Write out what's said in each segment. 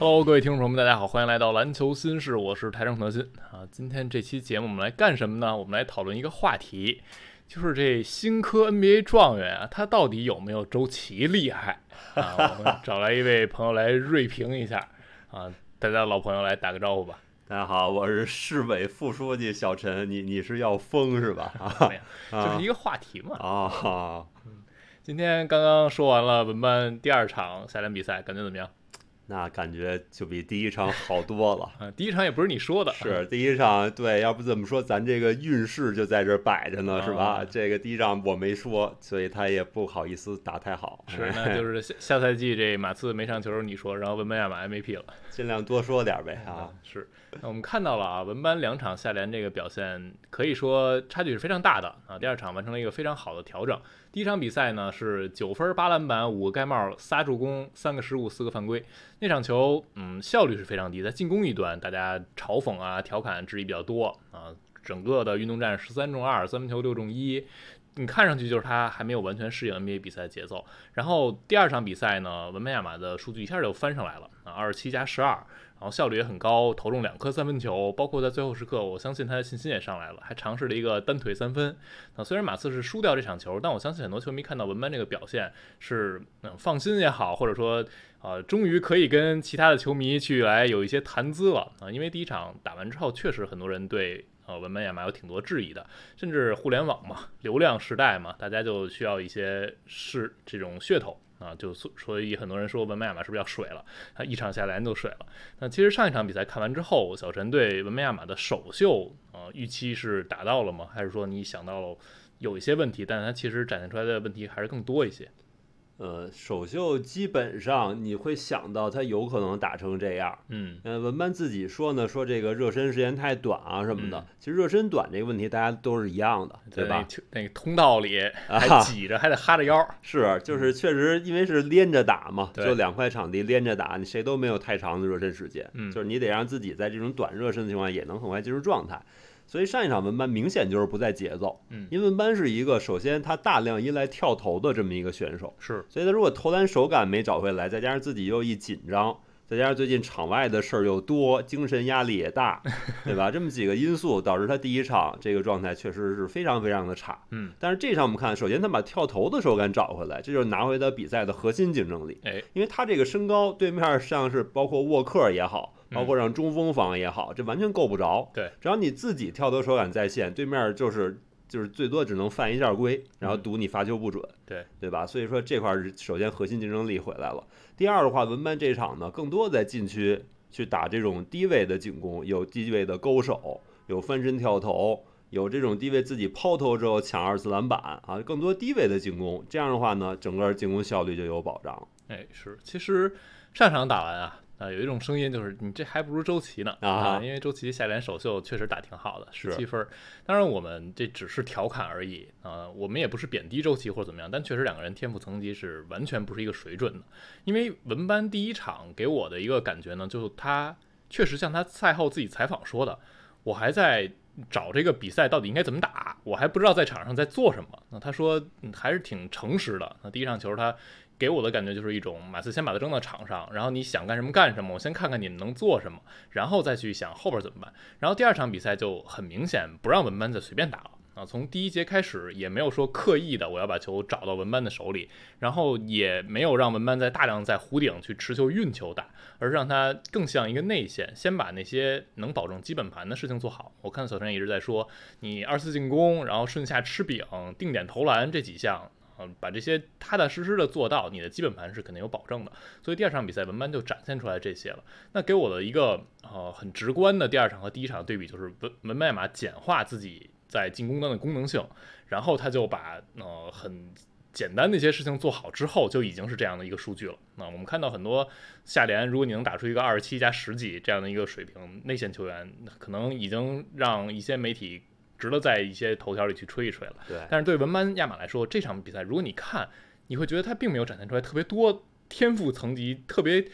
Hello，各位听众朋友们，大家好，欢迎来到篮球新事，我是台上德鑫啊。今天这期节目我们来干什么呢？我们来讨论一个话题，就是这新科 NBA 状元啊，他到底有没有周琦厉害啊？我们找来一位朋友来锐评一下啊，大家老朋友来打个招呼吧。大家好，我是市委副书记小陈，你你是要疯是吧？啊，就是一个话题嘛。啊，今天刚刚说完了文班第二场夏联比赛，感觉怎么样？那感觉就比第一场好多了。啊，第一场也不是你说的，是第一场对，要不怎么说，咱这个运势就在这摆着呢，是吧？这个第一场我没说，所以他也不好意思打太好。是，那就是下下赛季这马刺没上球，你说，然后文班亚马 MVP 了，尽量多说点呗啊。是，那我们看到了啊，文班两场下联这个表现，可以说差距是非常大的啊。第二场完成了一个非常好的调整。第一场比赛呢是九分八篮板五个盖帽仨助攻三个失误四个犯规，那场球嗯效率是非常低，在进攻一端大家嘲讽啊调侃质疑比较多啊，整个的运动战十三中二三分球六中一，你看上去就是他还没有完全适应 NBA 比赛的节奏。然后第二场比赛呢，文班亚马的数据一下就翻上来了啊，二十七加十二。然后效率也很高，投中两颗三分球，包括在最后时刻，我相信他的信心也上来了，还尝试了一个单腿三分。啊，虽然马刺是输掉这场球，但我相信很多球迷看到文班这个表现是嗯放心也好，或者说啊终于可以跟其他的球迷去来有一些谈资了啊，因为第一场打完之后，确实很多人对呃文班亚马有挺多质疑的，甚至互联网嘛，流量时代嘛，大家就需要一些是这种噱头。啊，就所以很多人说文班亚马是不是要水了？他一场下来就水了。那其实上一场比赛看完之后，小陈对文班亚马的首秀啊预期是达到了吗？还是说你想到了有一些问题，但是他其实展现出来的问题还是更多一些？呃，首秀基本上你会想到他有可能打成这样，嗯，呃，文班自己说呢，说这个热身时间太短啊什么的。其实热身短这个问题大家都是一样的，对吧？那个通道里还挤着，还得哈着腰。是，就是确实因为是连着打嘛，就两块场地连着打，你谁都没有太长的热身时间，就是你得让自己在这种短热身的情况下也能很快进入状态。所以上一场文班明显就是不在节奏，嗯，因为文班是一个首先他大量依赖跳投的这么一个选手，是，所以他如果投篮手感没找回来，再加上自己又一紧张，再加上最近场外的事儿又多，精神压力也大，对吧？这么几个因素导致他第一场这个状态确实是非常非常的差，嗯，但是这场我们看，首先他把跳投的手感找回来，这就是拿回他比赛的核心竞争力，哎，因为他这个身高，对面像是包括沃克也好。包括让中锋防也好，这完全够不着。对，只要你自己跳投手感在线，对面就是就是最多只能犯一下规，然后赌你罚球不准。对，对吧？所以说这块儿首先核心竞争力回来了。第二的话，文班这场呢，更多在禁区去打这种低位的进攻，有低位的勾手，有翻身跳投，有这种低位自己抛投之后抢二次篮板啊，更多低位的进攻。这样的话呢，整个进攻效率就有保障。哎，是，其实上场打完啊。啊，有一种声音就是你这还不如周琦呢啊！因为周琦下联首秀确实打挺好的，十七分。当然我们这只是调侃而已啊，我们也不是贬低周琦或者怎么样，但确实两个人天赋层级是完全不是一个水准的。因为文班第一场给我的一个感觉呢，就是他确实像他赛后自己采访说的，我还在找这个比赛到底应该怎么打，我还不知道在场上在做什么。那他说还是挺诚实的。那第一场球他。给我的感觉就是一种马刺先把它扔到场上，然后你想干什么干什么，我先看看你们能做什么，然后再去想后边怎么办。然后第二场比赛就很明显不让文班再随便打了啊，从第一节开始也没有说刻意的我要把球找到文班的手里，然后也没有让文班在大量在弧顶去持球运球打，而是让他更像一个内线，先把那些能保证基本盘的事情做好。我看小陈一直在说你二次进攻，然后顺下吃饼，定点投篮这几项。嗯，把这些踏踏实实的做到，你的基本盘是肯定有保证的。所以第二场比赛文班就展现出来这些了。那给我的一个呃很直观的第二场和第一场对比，就是文文班马简化自己在进攻端的功能性，然后他就把呃很简单的一些事情做好之后，就已经是这样的一个数据了。那我们看到很多下联，如果你能打出一个二十七加十几这样的一个水平，内线球员可能已经让一些媒体。值得在一些头条里去吹一吹了。对，但是对文班亚马来说，这场比赛如果你看，你会觉得他并没有展现出来特别多天赋层级特别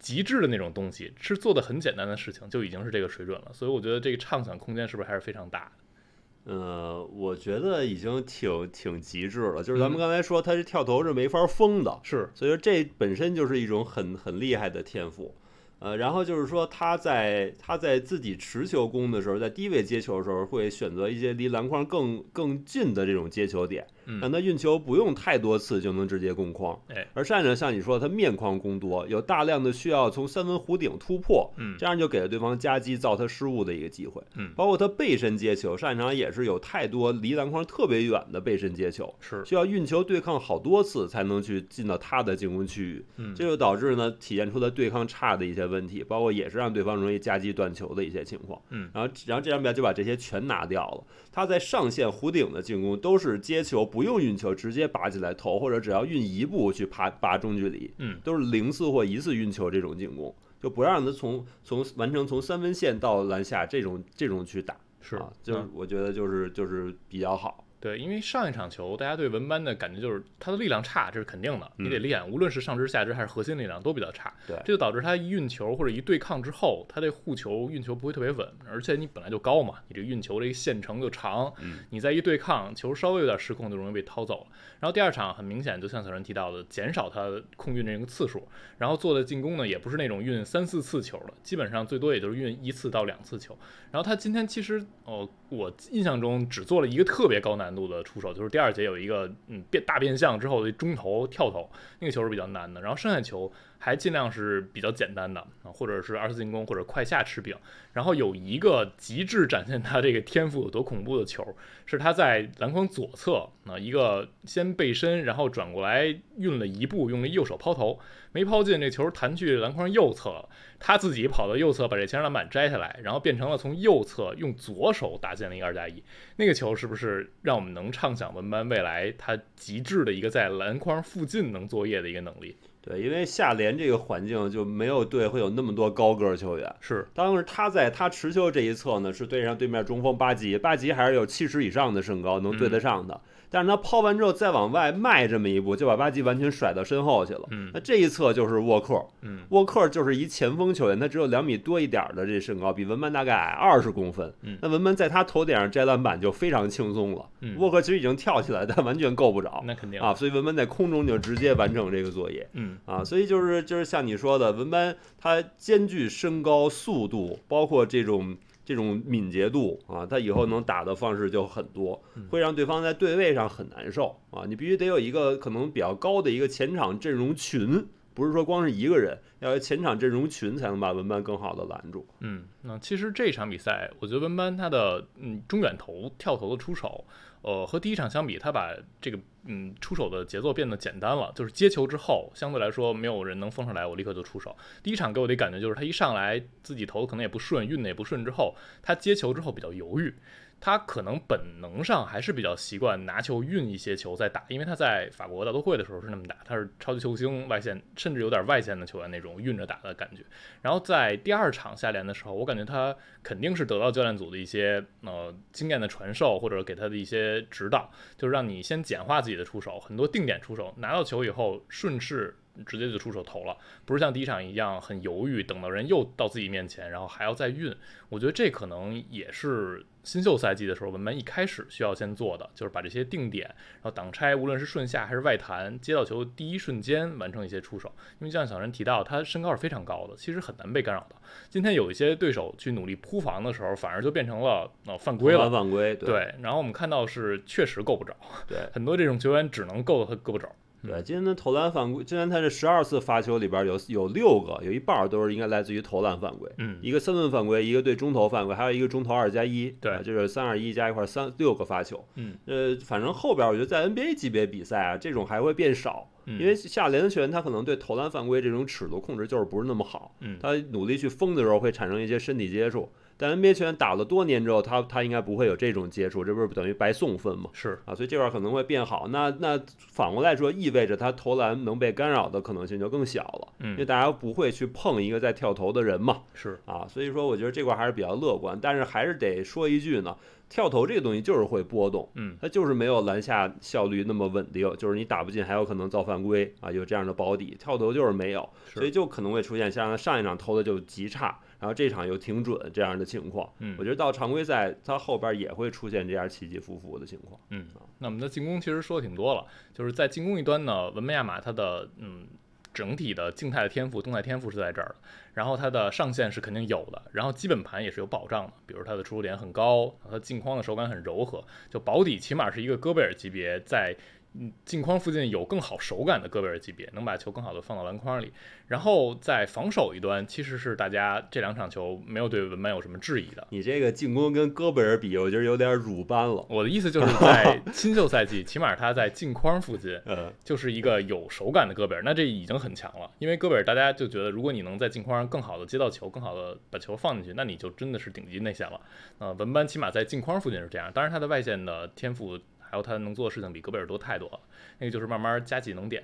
极致的那种东西，是做的很简单的事情就已经是这个水准了。所以我觉得这个畅想空间是不是还是非常大的？呃，我觉得已经挺挺极致了。就是咱们刚才说他这跳投是没法封的，是，所以说这本身就是一种很很厉害的天赋。呃，然后就是说他在他在自己持球攻的时候，在低位接球的时候，会选择一些离篮筐更更近的这种接球点，让他运球不用太多次就能直接攻筐。哎，而善呢，像你说他面框攻多，有大量的需要从三分弧顶突破，嗯，这样就给了对方夹击造他失误的一个机会。嗯，包括他背身接球，上一场也是有太多离篮筐特别远的背身接球，是需要运球对抗好多次才能去进到他的进攻区域。嗯，这就导致呢体现出他对抗差的一些问题，包括也是让对方容易夹击断球的一些情况。嗯，然后然后这张表就把这些全拿掉了。他在上线弧顶的进攻都是接球不用运球直接拔起来投，或者只要运一步去爬拔中距离，嗯，都是零次或一次运球这种进攻，就不让他从从完成从三分线到篮下这种这种去打，是。啊，就是我觉得就是就是比较好。对，因为上一场球，大家对文班的感觉就是他的力量差，这是肯定的，嗯你得练，无论是上肢、下肢还是核心力量都比较差。对这就导致他一运球或者一对抗之后，他这护球运球不会特别稳，而且你本来就高嘛，你这运球这个线程就长，嗯你再一对抗，球稍微有点失控就容易被掏走了。然后第二场很明显，就像小陈提到的，减少他空运这个次数，然后做的进攻呢也不是那种运三四次球的，基本上最多也就是运一次到两次球。然后他今天其实哦，我印象中只做了一个特别高难度的出手，就是第二节有一个嗯变大变向之后的中投跳投，那个球是比较难的。然后剩下球还尽量是比较简单的啊，或者是二次进攻或者快下吃饼。然后有一个极致展现他这个天赋有多恐怖的球，是他在篮筐左侧啊一个先背身，然后转过来运了一步，用了右手抛投，没抛进，这球弹去篮筐右侧了。他自己跑到右侧把这前篮板摘下来，然后变成了从右侧用左手打进了一个二加一。那个球是不是让我们能畅想文班未来他极致的一个在篮筐附近能作业的一个能力？对，因为下联这个环境就没有队会有那么多高个球员。是，当时他在他持球这一侧呢，是对上对面中锋巴吉，巴吉还是有七十以上的身高，能对得上的。但是他抛完之后再往外迈这么一步，就把巴基完全甩到身后去了。嗯那这一侧就是沃克，嗯，沃克就是一前锋球员，他只有两米多一点的这身高，比文班大概矮二十公分。嗯那文班在他头顶上摘篮板就非常轻松了。嗯沃克其实已经跳起来，但完全够不着那肯定啊，所以文班在空中就直接完成这个作业。嗯啊，所以就是就是像你说的，文班他兼具身高、速度，包括这种这种敏捷度啊，他以后能打的方式就很多，会让对方在对位上很难受啊。你必须得有一个可能比较高的一个前场阵容群，不是说光是一个人，要有前场阵容群才能把文班更好的拦住。嗯，那其实这场比赛，我觉得文班他的嗯中远投跳投的出手，呃，和第一场相比，他把这个嗯出手的节奏变得简单了，就是接球之后，相对来说没有人能封上来，我立刻就出手。第一场给我的感觉就是他一上来自己投可能也不顺，运的也不顺，之后他接球之后比较犹豫。他可能本能上还是比较习惯拿球运一些球再打，因为他在法国大都会的时候是那么打，他是超级球星外线，甚至有点外线的球员那种运着打的感觉。然后在第二场下联的时候，我感觉他肯定是得到教练组的一些呃经验的传授，或者给他的一些指导，就是让你先简化自己的出手，很多定点出手，拿到球以后顺势。直接就出手投了，不是像第一场一样很犹豫，等到人又到自己面前，然后还要再运。我觉得这可能也是新秀赛季的时候文班一开始需要先做的，就是把这些定点，然后挡拆，无论是顺下还是外弹，接到球第一瞬间完成一些出手。因为像小陈提到，他身高是非常高的，其实很难被干扰到。今天有一些对手去努力扑防的时候，反而就变成了呃犯规了。犯规，对。然后我们看到是确实够不着，对，很多这种球员只能够到他够不着。对，今天的投篮犯规，今天他这十二次罚球里边有有六个，有一半都是应该来自于投篮犯规，嗯，一个三分犯规，一个对中投犯规，还有一个中投二加一，对，就是三二一加一块三六个发球，嗯，呃，反正后边我觉得在 NBA 级别比赛啊，这种还会变少，嗯、因为下联的球员他可能对投篮犯规这种尺度控制就是不是那么好，嗯，他努力去封的时候会产生一些身体接触。但 NBA 球员打了多年之后，他他应该不会有这种接触，这不是等于白送分吗？是啊，所以这块可能会变好。那那反过来说，意味着他投篮能被干扰的可能性就更小了，嗯，因为大家不会去碰一个在跳投的人嘛。是啊，所以说我觉得这块还是比较乐观。但是还是得说一句呢，跳投这个东西就是会波动，嗯，它就是没有篮下效率那么稳定，就是你打不进还有可能造犯规啊，有这样的保底。跳投就是没有，所以就可能会出现像上一场投的就极差。然后这场又挺准这样的情况，嗯，我觉得到常规赛它后边也会出现这样起起伏伏的情况，嗯，那我们的进攻其实说的挺多了，就是在进攻一端呢，文梅亚马他的嗯整体的静态的天赋、动态天赋是在这儿的，然后它的上限是肯定有的，然后基本盘也是有保障的，比如它的出手点很高，它镜框的手感很柔和，就保底起码是一个戈贝尔级别在。嗯，镜框附近有更好手感的戈贝尔级别，能把球更好的放到篮筐里。然后在防守一端，其实是大家这两场球没有对文班有什么质疑的。你这个进攻跟戈贝尔比，我觉得有点鲁班了。我的意思就是 在新秀赛季，起码他在镜框附近，就是一个有手感的戈贝尔，那这已经很强了。因为戈贝尔大家就觉得，如果你能在镜框上更好的接到球，更好的把球放进去，那你就真的是顶级内线了。呃，文班起码在镜框附近是这样，当然他的外线的天赋。还有他能做的事情比戈贝尔多太多了，那个就是慢慢加技能点。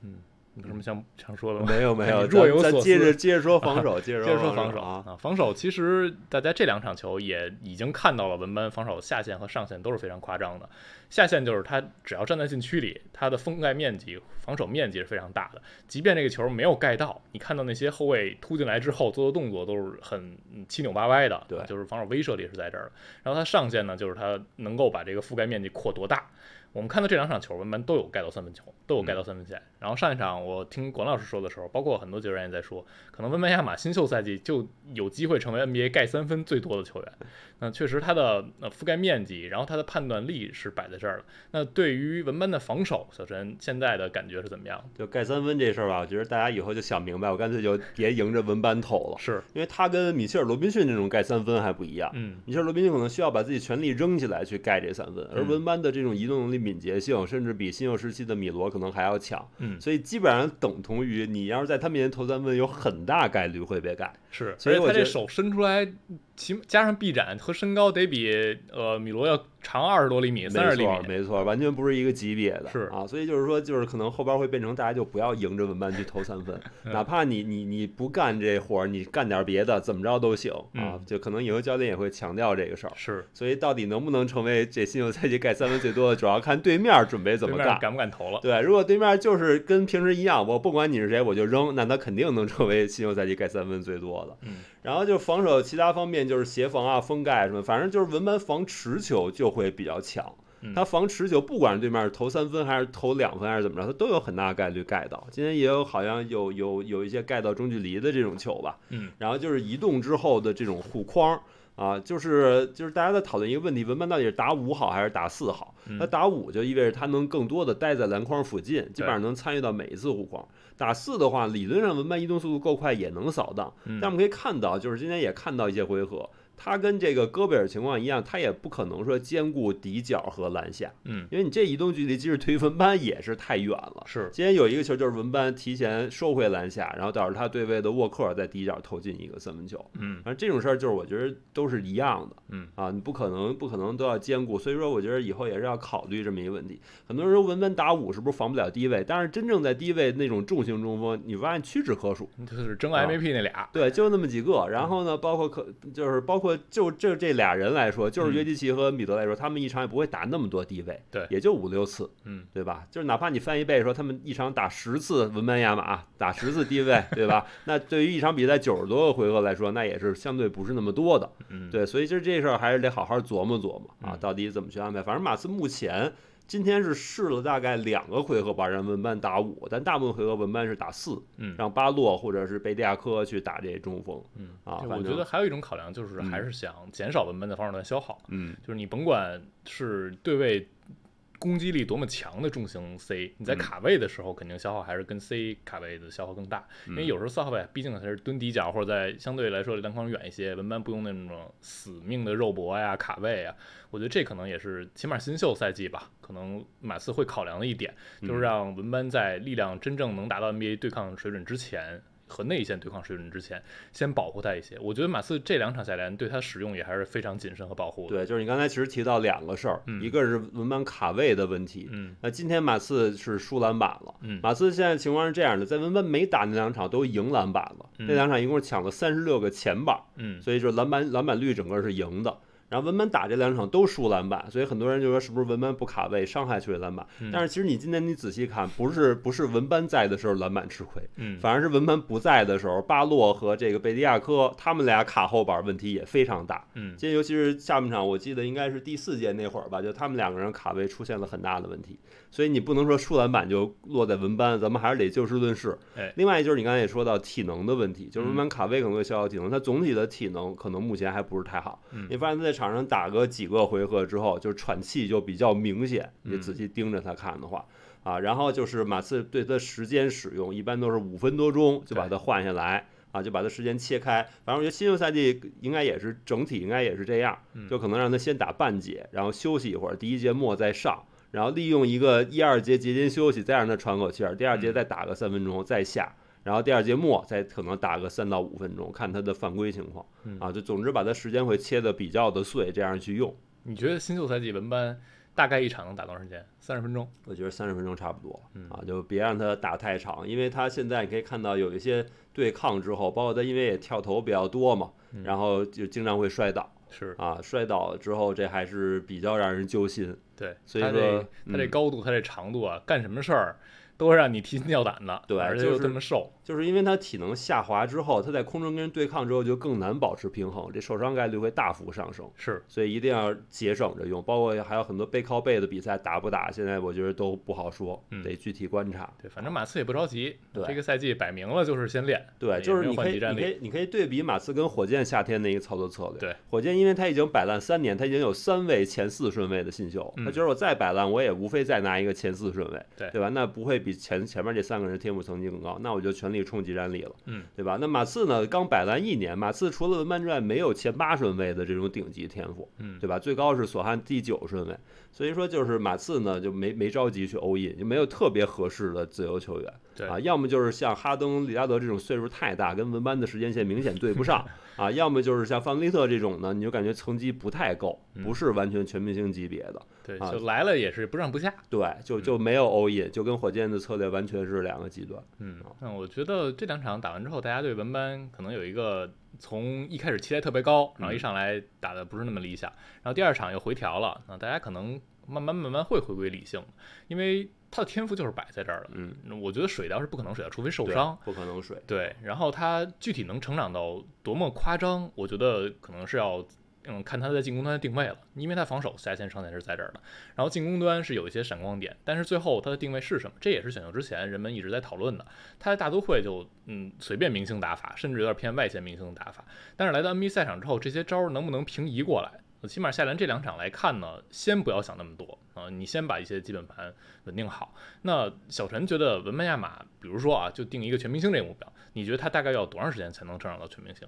嗯，有什么想想说的吗？没有没有，若有所思。接着接着说防守，接着接着说防守啊啊！防守其实大家这两场球也已经看到了，文班防守下限和上限都是非常夸张的。下限就是他只要站在禁区里，他的封盖面积、防守面积是非常大的。即便这个球没有盖到，你看到那些后卫突进来之后做的动作都是很七扭八歪的，对，就是防守威慑力是在这儿。然后他上限呢，就是他能够把这个覆盖面积扩多大。我们看到这两场球，文班都有盖到三分球，都有盖到三分线。然后上一场我听管老师说的时候，包括很多解说员也在说，可能文班亚马新秀赛季就有机会成为 NBA 盖三分最多的球员。那确实他的呃覆盖面积，然后他的判断力是摆在这儿了。那对于文班的防守，小陈现在的感觉是怎么样？就盖三分这事儿吧，我觉得大家以后就想明白，我干脆就别迎着文班投了。是因为他跟米切尔罗宾逊那种盖三分还不一样。嗯，米切尔罗宾逊可能需要把自己全力扔起来去盖这三分，而文班的这种移动能力、敏捷性，甚至比新秀时期的米罗可能还要强。嗯，所以基本上等同于你要是在他面前投三分，有很大概率会被盖。是，所以他这手伸出来。其加上臂展和身高得比呃米罗要长二十多厘米，三十厘米，没错，完全不是一个级别的，是啊，所以就是说，就是可能后边会变成大家就不要迎着文班去投三分，哪怕你你你不干这活儿，你干点别的，怎么着都行啊，就可能以后教练也会强调这个事儿，是，所以到底能不能成为这新秀赛季盖三分最多的，主要看对面准备怎么干，敢不敢投了，对，如果对面就是跟平时一样，我不管你是谁，我就扔，那他肯定能成为新秀赛季盖三分最多的，嗯。然后就防守其他方面，就是协防啊、封盖什么，反正就是文班防持球就会比较强。他防持球，不管是对面是投三分还是投两分还是怎么着，他都有很大概率盖到。今天也有好像有有有一些盖到中距离的这种球吧。嗯。然后就是移动之后的这种护框啊，就是就是大家在讨论一个问题：文班到底是打五好还是打四好？那打五就意味着他能更多的待在篮筐附近，基本上能参与到每一次护框。打四的话，理论上文班移动速度够快，也能扫荡。但我们可以看到，就是今天也看到一些回合。他跟这个戈贝尔情况一样，他也不可能说兼顾底角和篮下，嗯，因为你这移动距离，即使推文班也是太远了。是，今天有一个球就是文班提前收回篮下，然后导致他对位的沃克在底角投进一个三分球，嗯，反正这种事儿就是我觉得都是一样的，嗯，啊，你不可能不可能都要兼顾，所以说我觉得以后也是要考虑这么一个问题。很多人说文班打五是不是防不了低位？但是真正在低位那种重型中锋，你发现屈指可数，就是争 MVP 那俩，对，就那么几个。然后呢，包括可就是包括就这这。俩人来说，就是约基奇和米德来说，他们一场也不会打那么多低位，对，也就五六次，嗯，对吧？就是哪怕你翻一倍说，他们一场打十次文班亚马，打十次低位，对吧？那对于一场比赛九十多个回合来说，那也是相对不是那么多的，嗯，对，所以就是这事儿还是得好好琢磨琢磨啊，到底怎么去安排。反正马刺目前。今天是试了大概两个回合吧，让文班打五，但大部分回合文班是打四，嗯，让巴洛或者是贝蒂亚科去打这中锋，嗯。啊，我觉得还有一种考量就是还是想减少文班的防守端消耗，嗯，就是你甭管是对位。攻击力多么强的重型 C，你在卡位的时候肯定消耗还是跟 C 卡位的消耗更大，因为有时候四号位毕竟还是蹲底角或者在相对来说离篮筐远一些，文班不用那种死命的肉搏呀、卡位啊，我觉得这可能也是起码新秀赛季吧，可能马刺会考量的一点，就是让文班在力量真正能达到 NBA 对抗水准之前。和内线对抗水准之前，先保护他一些。我觉得马刺这两场下来，对他使用也还是非常谨慎和保护的。对，就是你刚才其实提到两个事儿，一个是文班卡位的问题。嗯，那今天马刺是输篮板了。嗯，马刺现在情况是这样的，在文班没打那两场都赢篮板了，那两场一共抢了三十六个前板。嗯，所以说篮板篮板率整个是赢的。然后文班打这两场都输篮板，所以很多人就说是不是文班不卡位伤害球队篮板？但是其实你今天你仔细看，不是不是文班在的时候篮板吃亏，嗯，反而是文班不在的时候，巴洛和这个贝迪亚科他们俩卡后板问题也非常大，嗯，今天尤其是下半场，我记得应该是第四节那会儿吧，就他们两个人卡位出现了很大的问题，所以你不能说输篮板就落在文班，咱们还是得就事论事。哎，另外就是你刚才也说到体能的问题，就是文班嗯卡位可能会消耗体能，他总体的体能可能目前还不是太好。嗯你发现他在场上打个几个回合之后，就是喘气就比较明显，嗯你仔细盯着他看的话。啊，然后就是马刺对他时间使用，一般都是五分多钟就把他换下来，啊，就把他时间切开。反正我觉得新秀赛季应该也是整体应该也是这样，嗯就可能让他先打半节，然后休息一会儿，第一节末再上，然后利用一个一二节节间休息，再让他喘口气儿，第二节嗯再打个三分钟再下。然后第二节末再可能打个三到五分钟，看他的犯规情况嗯啊，就总之把他时间会切的比较的碎，这样去用。你觉得新秀赛季文班大概一场能打多长时间？三十分钟？我觉得三十分钟差不多嗯啊，就别让他打太长，因为他现在你可以看到有一些对抗之后，包括他因为也跳投比较多嘛，嗯然后就经常会摔倒是啊，摔倒了之后这还是比较让人揪心。对，所以说他这他这嗯高度，他这长度啊，干什么事儿都会让你提心吊胆的。对而且又就是这么瘦，就是因为他体能下滑之后，他在空中跟人对抗之后就更难保持平衡，这受伤概率会大幅上升，是所以一定要节省着用。包括还有很多背靠背的比赛打不打，现在我觉得都不好说，嗯得具体观察。对，反正马刺也不着急。对这个赛季摆明了就是先练。对，就是你可以。你可以，你可以对比马刺跟火箭夏天的一个操作策略。对，火箭因为他已经摆烂三年，他已经有三位前四顺位的新秀，嗯他觉得我再摆烂，我也无非再拿一个前四顺位，对对吧？那不会比前前面这三个人天赋层级更高，那我就全力冲击战力了，嗯，对吧？那马刺呢，刚摆烂一年，马刺除了文班之外，没有前八顺位的这种顶级天赋，嗯，对吧？最高是索汉第九顺位，所以说就是马刺呢就没没着急去欧印，就没有特别合适的自由球员。对啊，要么就是像哈登、利拉德这种岁数太大，跟文班的时间线明显对不上 啊；要么就是像范弗利特这种呢，你就感觉层级不太够，嗯不是完全全明星级别的。对，啊就来了也是不上不下。对，就就没有欧印，就跟火箭的策略完全是两个极端。嗯，那我觉得这两场打完之后，大家对文班可能有一个从一开始期待特别高，然后一上来打的不是那么理想，然后第二场又回调了，那大家可能慢慢慢慢会回归理性，因为他的天赋就是摆在这儿了。嗯，我觉得水倒是不可能水掉，除非受伤。不可能水。对，然后他具体能成长到多么夸张，我觉得可能是要嗯看他在进攻端的定位了，因为他防守下线上线是在这儿的，然后进攻端是有一些闪光点，但是最后他的定位是什么，这也是选秀之前人们一直在讨论的。他在大都会就嗯随便明星打法，甚至有点偏外线明星的打法，但是来到 NBA 赛场之后，这些招儿能不能平移过来？起码下联这两场来看呢，先不要想那么多啊、你先把一些基本盘稳定好。那小陈觉得文班亚马，比如说啊，就定一个全明星这个目标，你觉得他大概要多长时间才能成长到全明星？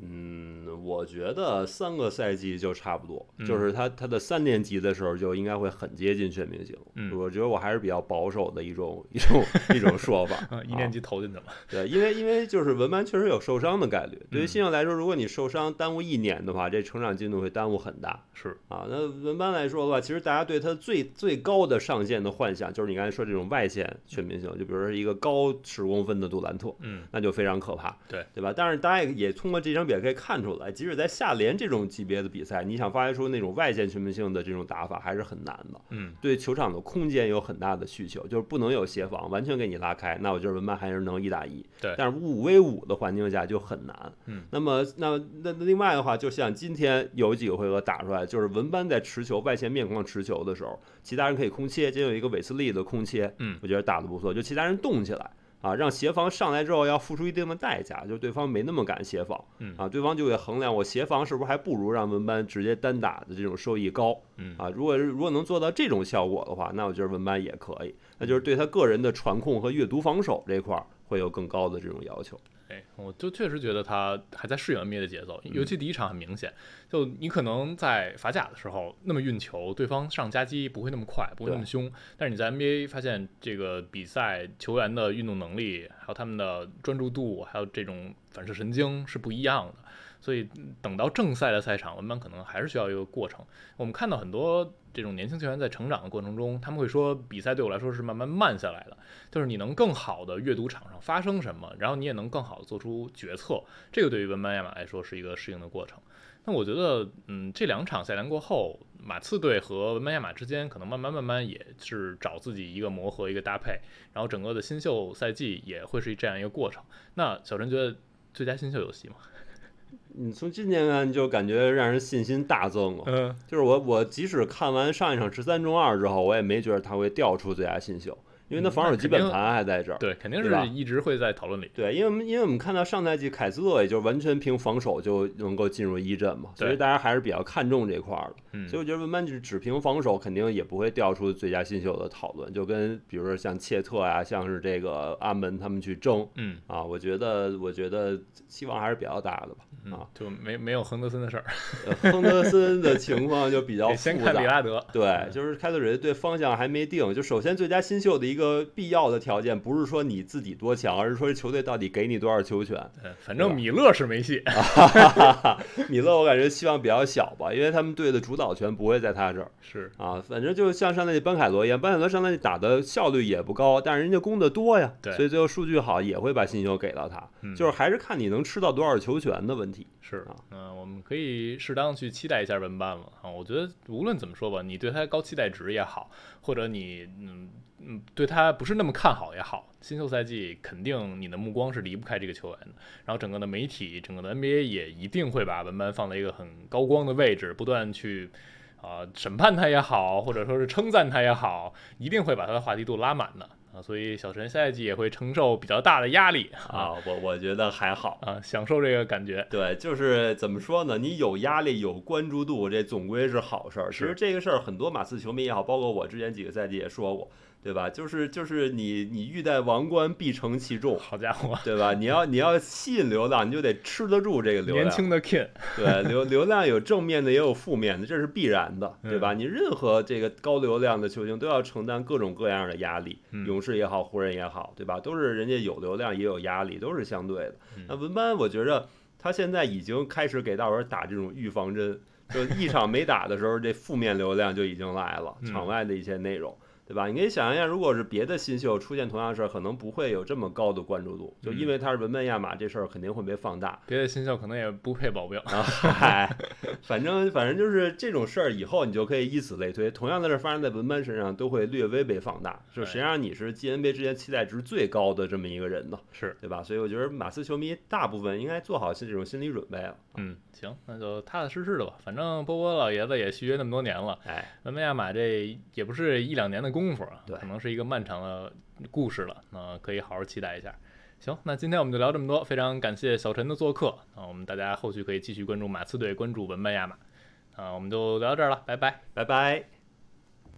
嗯，我觉得三个赛季就差不多，嗯就是他他的三年级的时候就应该会很接近全明星。嗯我觉得我还是比较保守的一种一种一种说法。嗯，一年级投进去了，对，因为因为就是文班确实有受伤的概率。对于嗯新秀来说，如果你受伤耽误一年的话，这成长进度会耽误很大是，啊。那文班来说的话，其实大家对他最最高的上限的幻想，就是你刚才说这种外线全明星，就比如说一个高十公分的杜兰特，嗯，那就非常可怕，对对吧？但是大家也也通过这场比赛可以看出来，即使在下联这种级别的比赛，你想发挥出那种外线全明星的这种打法还是很难的。嗯，对球场的空间有很大的需求，就是不能有协防，完全给你拉开。那我觉得文班还是能一打一。对但是五 v 五的环境下就很难。嗯，那么那那那另外的话，就像今天有几个回合打出来，就是文班在持球外线面框持球的时候，其他人可以空切，今天有一个韦斯利的空切，嗯，我觉得打的不错，就其他人动起来。啊，让协防上来之后要付出一定的代价，就是对方没那么敢协防，嗯啊，对方就会衡量我协防是不是还不如让文班直接单打的这种收益高，嗯啊，如果如果能做到这种效果的话，那我觉得文班也可以，那就是对他个人的传控和阅读防守这块儿会有更高的这种要求。哎，我就确实觉得他还在适应 NBA 的节奏，尤其第一场很明显，就你可能在法甲的时候那么运球，对方上夹击不会那么快，不会那么凶，但是你在 NBA 发现这个比赛球员的运动能力，还有他们的专注度，还有这种反射神经是不一样的。所以等到正赛的赛场，文班可能还是需要一个过程。我们看到很多这种年轻球员在成长的过程中，他们会说比赛对我来说是慢慢慢下来的，就是你能更好的阅读场上发生什么，然后你也能更好的做出决策。这个对于文班亚马来说是一个适应的过程。那我觉得，嗯，这两场赛联过后，马刺队和文班亚马之间可能慢慢慢慢也是找自己一个磨合、一个搭配，然后整个的新秀赛季也会是这样一个过程。那小陈觉得最佳新秀有戏吗？你从今年看就感觉让人信心大增了。嗯，就是我我即使看完上一场十三中二之后，我也没觉得他会调出最佳新秀。因为他防守基本盘还在这儿，对，肯定是一直会在讨论里。对，因为我们因为我们看到上赛季凯斯勒也就完全凭防守就能够进入一阵嘛，所以大家还是比较看重这块儿的。所以我觉得文班只只凭防守肯定也不会调出最佳新秀的讨论，就跟比如说像切特啊，像是这个阿门他们去争，嗯啊，我觉得我觉得希望还是比较大的吧。啊，就没没有亨德森的事儿，亨德森的情况就比较 先看里拉德，对，就是开拓者队方向还没定，就首先最佳新秀的一个必要的条件不是说你自己多强，而是说球队到底给你多少球权。反正米勒是没戏，米勒我感觉希望比较小吧，因为他们队的主导权不会在他这儿。是啊，反正就像上赛季班凯罗一样，班凯罗上赛季打的效率也不高，但是人家攻的多呀，所以最后数据好也会把新秀给到他，就是还是看你能吃到多少球权的问题。是啊，嗯，我们可以适当去期待一下文班了啊。我觉得无论怎么说吧，你对他高期待值也好，或者你嗯嗯对他不是那么看好也好，新秀赛季肯定你的目光是离不开这个球员的。然后整个的媒体，整个的 NBA 也一定会把文班放在一个很高光的位置，不断去啊审判他也好，或者说是称赞他也好，一定会把他的话题度拉满的。所以小陈下一季也会承受比较大的压力啊，我我觉得还好啊，享受这个感觉。对，就是怎么说呢？你有压力有关注度，这总归是好事儿。其实这个事儿很多马刺球迷也好，包括我之前几个赛季也说过。对吧？就是就是你你欲戴王冠必承其重，好家伙，对吧？你要你要吸引流量，你就得吃得住这个流量。年轻的 King，对流流量有正面的也有负面的，这是必然的，对吧？你任何这个高流量的球星都要承担各种各样的压力，勇士也好，湖人也好，对吧？都是人家有流量也有压力，都是相对的。那文班，我觉着他现在已经开始给大伙儿打这种预防针，就一场没打的时候，这负面流量就已经来了，场外的一些内容。对吧？你可以想象一下，如果是别的新秀出现同样的事儿，可能不会有这么高的关注度，就因为他是文班亚马，这事儿肯定会被放大。别的新秀可能也不配保镖啊！嗨，反正反正就是这种事儿，以后你就可以以此类推。同样的事发生在文班身上，都会略微被放大。就实际上你是 GNB 之间期待值最高的这么一个人呢，是对吧？所以我觉得马刺球迷大部分应该做好这种心理准备了。嗯，行，那就踏踏实实的吧。反正波波老爷子也续约那么多年了，哎，文班亚马这也不是一两年的功夫啊，对，可能。是一个漫长的故事了，那可以好好期待一下。行，那今天我们就聊这么多，非常感谢小陈的做客啊，我们大家后续可以继续关注马刺队，关注文班亚马啊，我们就聊到这儿了，拜拜，拜拜。